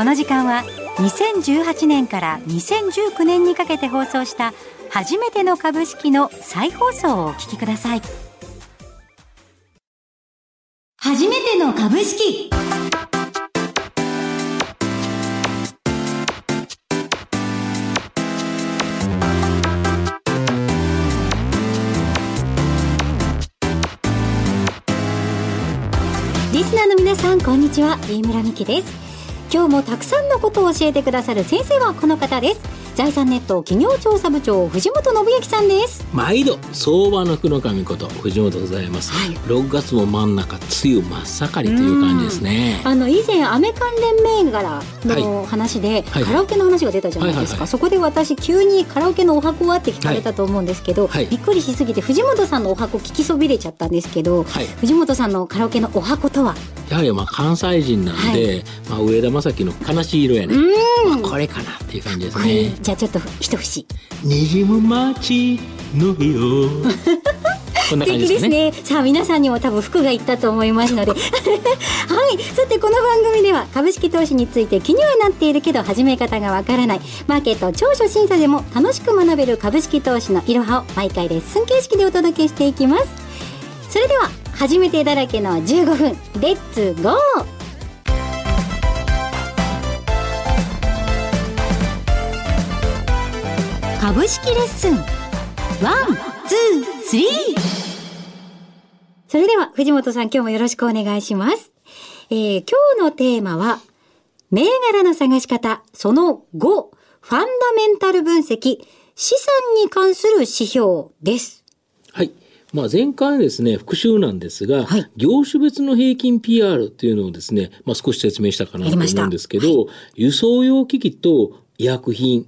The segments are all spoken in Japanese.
この時間は2018年から2019年にかけて放送した初めての株式の再放送をお聞きください。初めての株式。リスナーの皆さんこんにちは。飯村美希です。今日もたくさんのことを教えてくださる先生はこの方です。財産ネット企業調査部長藤本信之さんです。毎度相場の福の神こと藤本でございます、はい、6月も真ん中梅雨真っ盛りという感じですね。あの以前アメ関連銘柄の話で、はい、カラオケの話が出たじゃないですか、そこで私急にカラオケのお箱はって聞かれたと思うんですけど、はい、びっくりしすぎて藤本さんのお箱聞きそびれちゃったんですけど、藤本さんのカラオケのお箱とは？やはりまあ関西人なんで、まあ、上田正樹の悲しい色やね、まあ、これかなっていう感じですねじゃあちょっと一節。にじむ街の日よ。こんな感じですね、ね、さあ皆さんにも多分服がいったと思いますので。はい。さてこの番組では株式投資について気にはなっているけど始め方がわからない。マーケット超初心者でも楽しく学べる株式投資のいろはを毎回レッスン形式でお届けしていきます。それでは初めてだらけの15分。 Let's go 株式レッスン one, two, three それでは藤本さん今日もよろしくお願いします。えー、今日のテーマは銘柄の探し方その5ファンダメンタル分析資産に関する指標です。はい。まあ、前回ですね、復習なんですが、はい、業種別の平均 PR っていうのをですね、まあ、少し説明したかなと思うんですけど、はい、輸送用機器と医薬品、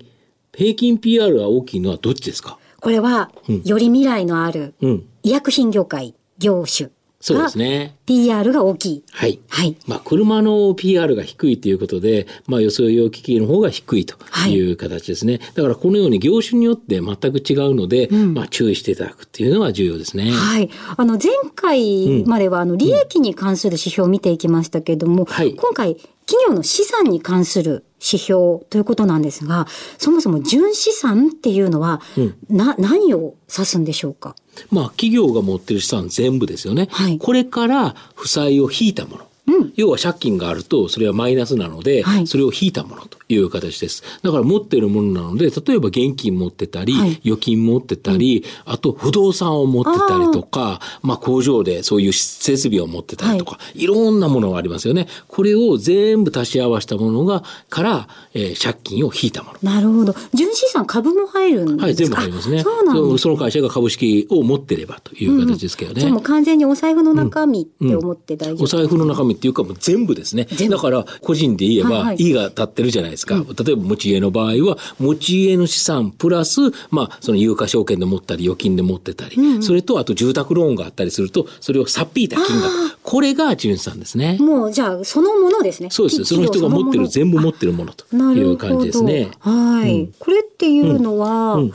平均 PR が大きいのはどっちですか？これは、うん、より未来のある医薬品業界、業種そうですね。PR が大きい。はい。はい。まあ、車の PR が低いということで、まあ、予想用機器の方が低いという形ですね。はい、だから、このように業種によって全く違うので、うん、まあ、注意していただくっていうのは重要ですね。はい。あの、前回までは、あの、利益に関する指標を見ていきましたけれども、はい、今回、企業の資産に関する指標ということなんですが、そもそも純資産っていうのは、うん、な、何を指すんでしょうか？まあ、企業が持ってる資産全部ですよね。はい、これから負債を引いたもの。うん、要は借金があるとそれはマイナスなので、はい、それを引いたものという形です。だから持っているものなので、例えば現金持ってたり、はい、預金持ってたり、うん、あと不動産を持ってたりとか、まあ工場でそういう設備を持ってたりとか、はい、いろんなものがありますよね。これを全部足し合わせたものが、から、えー、借金を引いたもの。なるほど。純資産株も入るんですか？はい、全部入りますね。そうなんその会社が株式を持ってればという形ですけどね。うん、じゃも完全にお財布の中身って思って大丈夫、うん、お財布の中身っていうかもう全部ですね。だから個人で言えば、はいはい、が立ってるじゃないですか。例えば持ち家の場合は、持ち家の資産プラス、まあ、その有価証券で持ったり、預金で持ってたり、うん、それとあと住宅ローンがあったりすると、それをさっぴいた金額。これが純資産ですね。もう、じゃあ、そのものですね。そうです。その人が持ってる、全部持ってるものという感じですね。はい、うん、これっていうのは、うん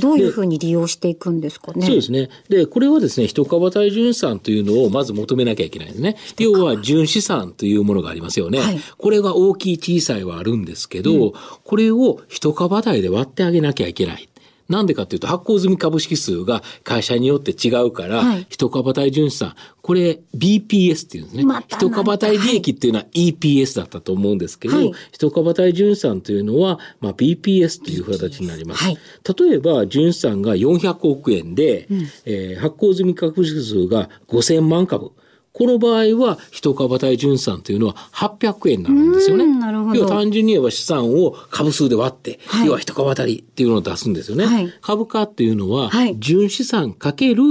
どういうふうに利用していくんですかね？そうですね。で、これはですね、一株対純資産というのをまず求めなきゃいけないですね。要は純資産というものがありますよね。はい、これが大きい小さいはあるんですけど、うん、これを一株対で割ってあげなきゃいけない。なんでかっていうと、発行済み株式数が会社によって違うから、はい、一株対純資産、これ BPS っていうんですね。ま、一株対利益っていうのは EPS だったと思うんですけど、はい、一株対純資産というのは、まあ、BPS という形になります。はい、例えば、純資産が400億円で、うん、えー、発行済み株式数が5000万株。この場合は、一株対純資産というのは800円になるんですよね。なるほど。要は単純に言えば資産を株数で割って、はい、要は一株当たりっていうのを出すんですよね。はい、株価っていうのは、純資産かける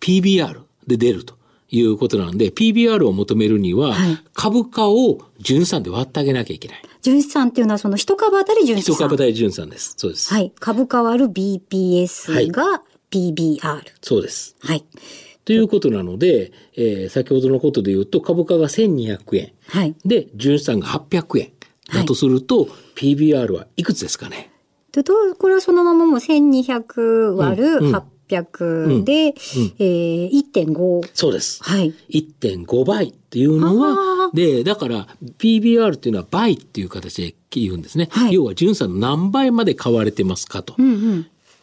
PBR で出ると。いうことなんで、PBR を求めるには、株価を純資産で割ってあげなきゃいけない。純資産っていうのはその一株当たり純資産。一株当たり純資産です。そうです。はい。株価割る BPS が PBR、はい。そうです。はい。ということなので、えー、先ほどのことで言うと株価が1200円。はい。で、純資産が800円。だとすると、はい、PBR はいくつですかね？でこれはそのままもう1200割る800で、うんうん、えー、1.5。そうです。はい。1.5倍っていうのは、で、だから PBR っていうのは倍っていう形で言うんですね。はい、要は純さんの何倍まで買われてますかと。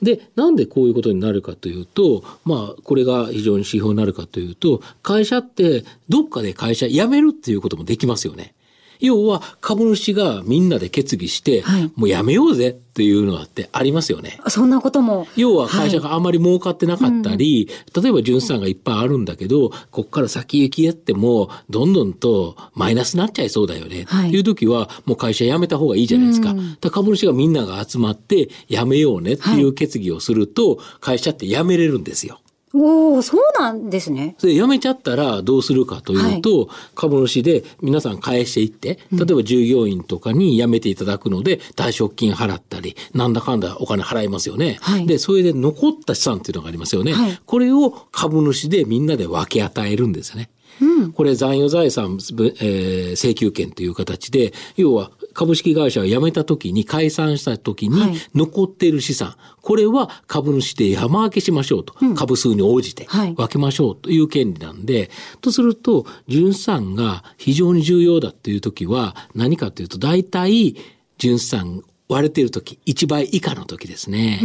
で、なんでこういうことになるかというと、まあ、これが非常に指標になるかというと、会社ってどっかで会社辞めるっていうこともできますよね。要は株主がみんなで決議して、はい、もうやめようぜっていうのってありますよね。そんなことも。要は会社があまり儲かってなかったり、はい、例えば純資産がいっぱいあるんだけど、こっから先行きやっても、どんどんとマイナスになっちゃいそうだよね。はい、っていう時は、もう会社辞めた方がいいじゃないですか。うん、株主がみんなが集まって辞めようねっていう決議をすると、会社って辞めれるんですよ。おお、そうなんですね。で、辞めちゃったらどうするかというと、はい、株主で皆さん返していって、例えば従業員とかに辞めていただくので、退職金払ったり、なんだかんだお金払いますよね。はい、で、それで残った資産っていうのがありますよね。はい、これを株主でみんなで分け与えるんですね。うん、これ残余財産、えー、請求権という形で、要は株式会社を辞めた時に解散した時に残っている資産、はい、これは株主で山分けしましょうと、うん、株数に応じて分けましょうという権利なんで、はい、とすると純資産が非常に重要だっていう時は何かというと大体純資産割れてる時、1倍以下の時ですね。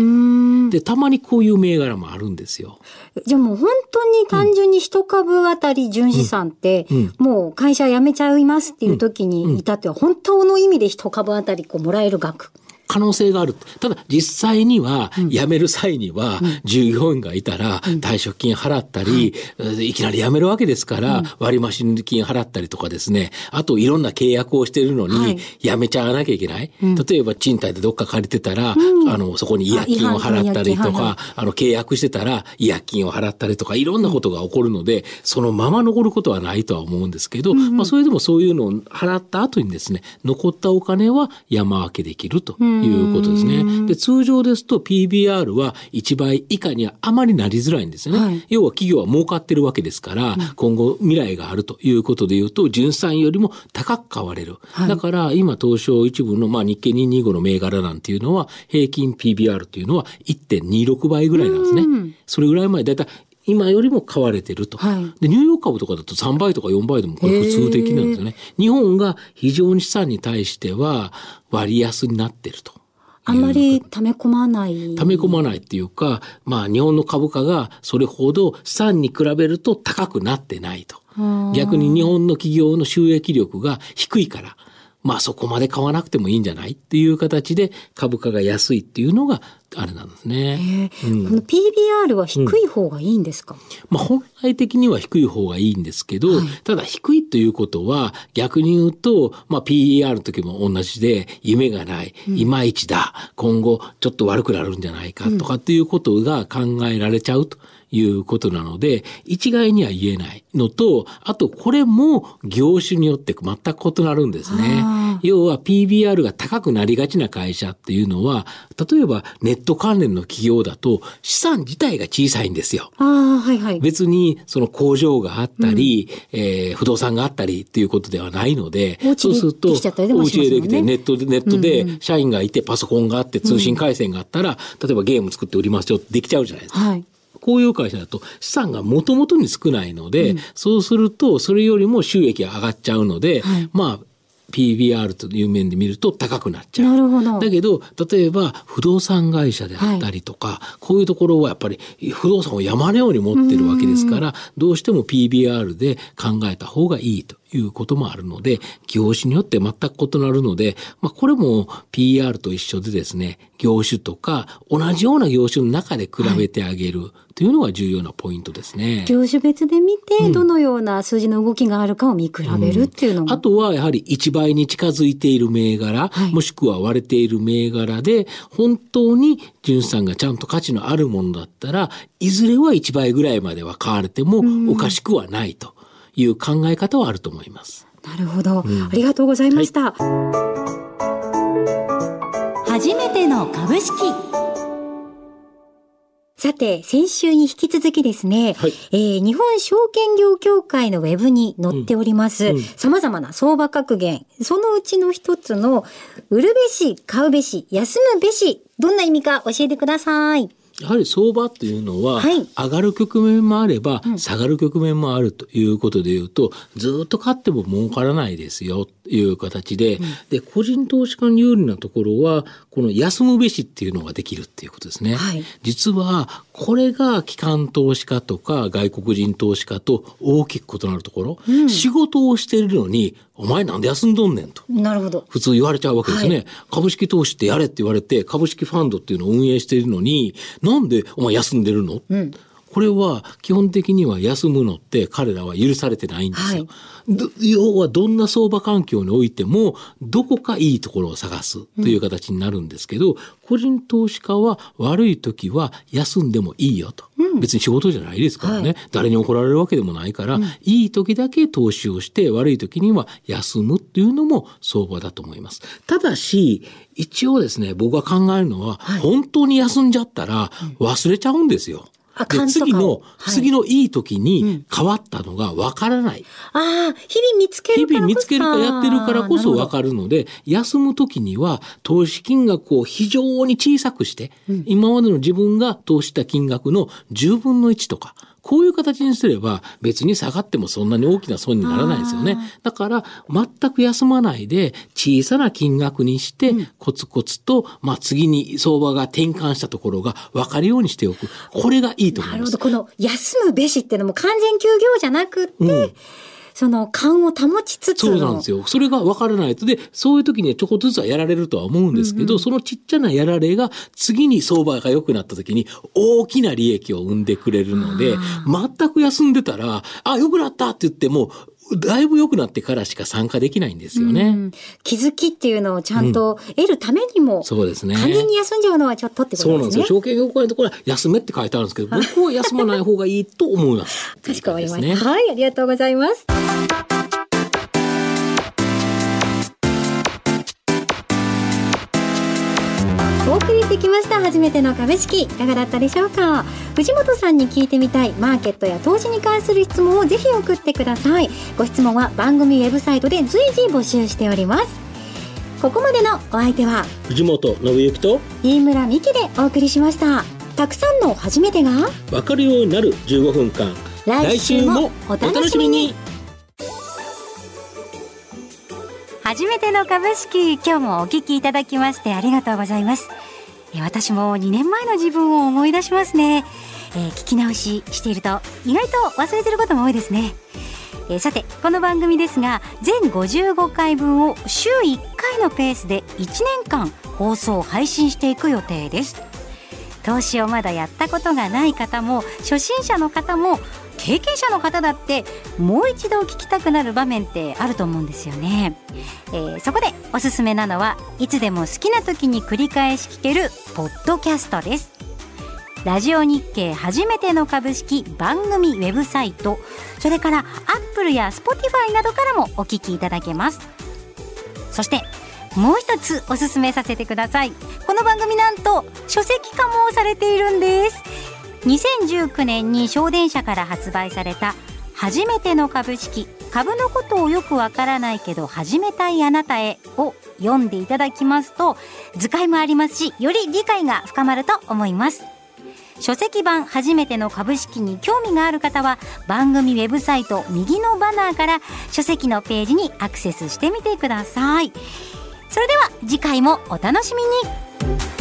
で、たまにこういう銘柄もあるんですよ。じゃあもう本当に単純に一株あたり純資産って、もう会社辞めちゃいますっていう時にいたっては、本当の意味で一株あたりこうもらえる額。可能性がある。ただ、実際には、辞める際には、従業員がいたら、退職金払ったり、い。きなり辞めるわけですから、割増金払ったりとかですね、あといろんな契約をしてるのに、辞めちゃわなきゃいけない。例えば、賃貸でどっか借りてたら、あの、そこに違約金を払ったりとか、あの、契約してたら、違約金を払ったりとか、いろんなことが起こるので、そのまま残ることはないとは思うんですけど、まあ、それでもそういうのを払った後にですね、残ったお金は山分けできると。いうことですね。で、通常ですと PBR は1倍以下にはあまりなりづらいんですよね。はい、要は企業は儲かってるわけですから、うん、今後未来があるということで言うと、純資産よりも高く買われる。はい、だから今東証一部の、まあ、日経225の銘柄なんていうのは、平均 PBR というのは1.26倍ぐらいなんですね。それぐらい前、だいたい今よりも買われてると、はい、で。ニューヨーク株とかだと3倍とか4倍でもこれ普通的なんですよね。日本が非常に資産に対しては割安になってると。あんまり溜め込まない。溜め込まないっていうか、まあ日本の株価がそれほど資産に比べると高くなってないと。逆に日本の企業の収益力が低いから、まあそこまで買わなくてもいいんじゃないっていう形で株価が安いっていうのがあれなんですね。うん、この PBR は低い方がいいんですか、うん、まあ本来的には低い方がいいんですけど、はい、ただ低いということは逆に言うと、まあ PER の時も同じで夢がない、いまいちだ、今後ちょっと悪くなるんじゃないかとかっていうことが考えられちゃうと。いうことなので、一概には言えないのと、あとこれも業種によって全く異なるんですね。要は PBR が高くなりがちな会社っていうのは、例えばネット関連の企業だと資産自体が小さいんですよ。はいはい、別にその工場があったり、うん、えー、不動産があったりっていうことではないので、そうすると、お家でできてネットで、ネットで社員がいてパソコンがあって通信回線があったら、うん、例えばゲーム作って売りますよってできちゃうじゃないですか。はいこういう会社だと資産がもともとに少ないので、うん、そうするとそれよりも収益が上がっちゃうので、はい、まあ PBR という面で見ると高くなっちゃう。なるほど。だけど、例えば不動産会社であったりとか、はい、こういうところはやっぱり不動産を山のように持ってるわけですから、どうしても PBR で考えた方がいいということもあるので、業種によって全く異なるので、まあこれも PR と一緒でですね、業種とか同じような業種の中で比べてあげるというのが重要なポイントですね。業種別で見て、どのような数字の動きがあるかを見比べるっていうのも、うん、あとはやはり1倍に近づいている銘柄、はい、もしくは割れている銘柄で、本当に純資産がちゃんと価値のあるものだったら、いずれは1倍ぐらいまでは買われてもおかしくはないと。いう考え方はあると思います。なるほど、うん、ありがとうございました、はい、初めての株式。さて、先週に引き続きですね、はい、えー、日本証券業協会のウェブに載っております、様々な相場格言、そのうちの一つの、売るべし、買うべし、休むべし、どんな意味か教えてください。やはり相場っていうのは、はい、上がる局面もあれば、下がる局面もあるということでいうと、ずっと買っても儲からないですよという形で、うん、で、個人投資家に有利なところは、この休むべしっていうのができるっていうことですね。はい、実は、これが機関投資家とか外国人投資家と大きく異なるところ、うん、仕事をしてるのに、お前なんで休んどんねんと。なるほど。普通言われちゃうわけですね。はい、株式投資ってやれって言われて、株式ファンドっていうのを運営しているのに、なんでお前休んでるの、うん、これは基本的には休むのって彼らは許されてないんですよ。はい、要はどんな相場環境においてもどこかいいところを探すという形になるんですけど、うん、個人投資家は悪い時は休んでもいいよと。うん、別に仕事じゃないですからね、はい、誰に怒られるわけでもないから、いい時だけ投資をして悪い時には休むっていうのも相場だと思います。ただし、一応ですね、僕が考えるのは、はい、本当に休んじゃったら忘れちゃうんですよ。で次の、はい、次のいい時に変わったのがわからない。うん、ああ、日々見つけるから日々見つけるかやってるからこそわかるので、休む時には投資金額を非常に小さくして、うん、今までの自分が投資した金額の10分の1とか、こういう形にすれば別に下がってもそんなに大きな損にならないですよね。だから全く休まないで小さな金額にしてコツコツと、まあ次に相場が転換したところが分かるようにしておく。これがいいと思います。なるほど。この休むべしっていうのも完全休業じゃなくて、うんその勘を保ちつつそうなんですよ。それが分からないと。で、そういう時にちょこっとずつはやられるとは思うんですけど、うんうん、そのちっちゃなやられが次に相場が良くなった時に大きな利益を生んでくれるので、全く休んでたら、あ、良くなったって言っても、だいぶ良くなってからしか参加できないんですよね。気づきっていうのをちゃんと得るためにも、うん、そうですね。完全に休んじゃうのはちょっとってことですね。そうなんですよ。証券業界のところは休めって書いてあるんですけど、僕は休まない方がいいと思います。かしこまりました。はい、ありがとうございます。お送りしてきました初めての株式いかがだったでしょうか？藤本さんに聞いてみたいマーケットや投資に関する質問をぜひ送ってください。ご質問は番組ウェブサイトで随時募集しております。ここまでのお相手は藤本信之と飯村美希でお送りしました。たくさんの初めてがわかるようになる15分間。来週もお楽しみに初めての株式今日もお聞きいただきましてありがとうございます。私も2年前の自分を思い出しますね、えー、聞き直ししていると意外と忘れてることも多いですね。えー、さてこの番組ですが全55回分を週1回のペースで1年間放送配信していく予定です。投資をまだやったことがない方も初心者の方も経験者の方だってもう一度聞きたくなる場面ってあると思うんですよね、えー、そこでおすすめなのはいつでも好きな時に繰り返し聞けるポッドキャストです。ラジオ日経初めての株式番組ウェブサイトそれからアップルやスポティファイなどからもお聞きいただけます。そしてもう一つおすすめさせてください。この番組なんと書籍化もされているんです。2019年に祥伝社から発売された初めての株式株のことをよくわからないけど始めたいあなたへを読んでいただきますと図解もありますしより理解が深まると思います。書籍版初めての株式に興味がある方は番組ウェブサイト右のバナーから書籍のページにアクセスしてみてください。それでは次回もお楽しみに。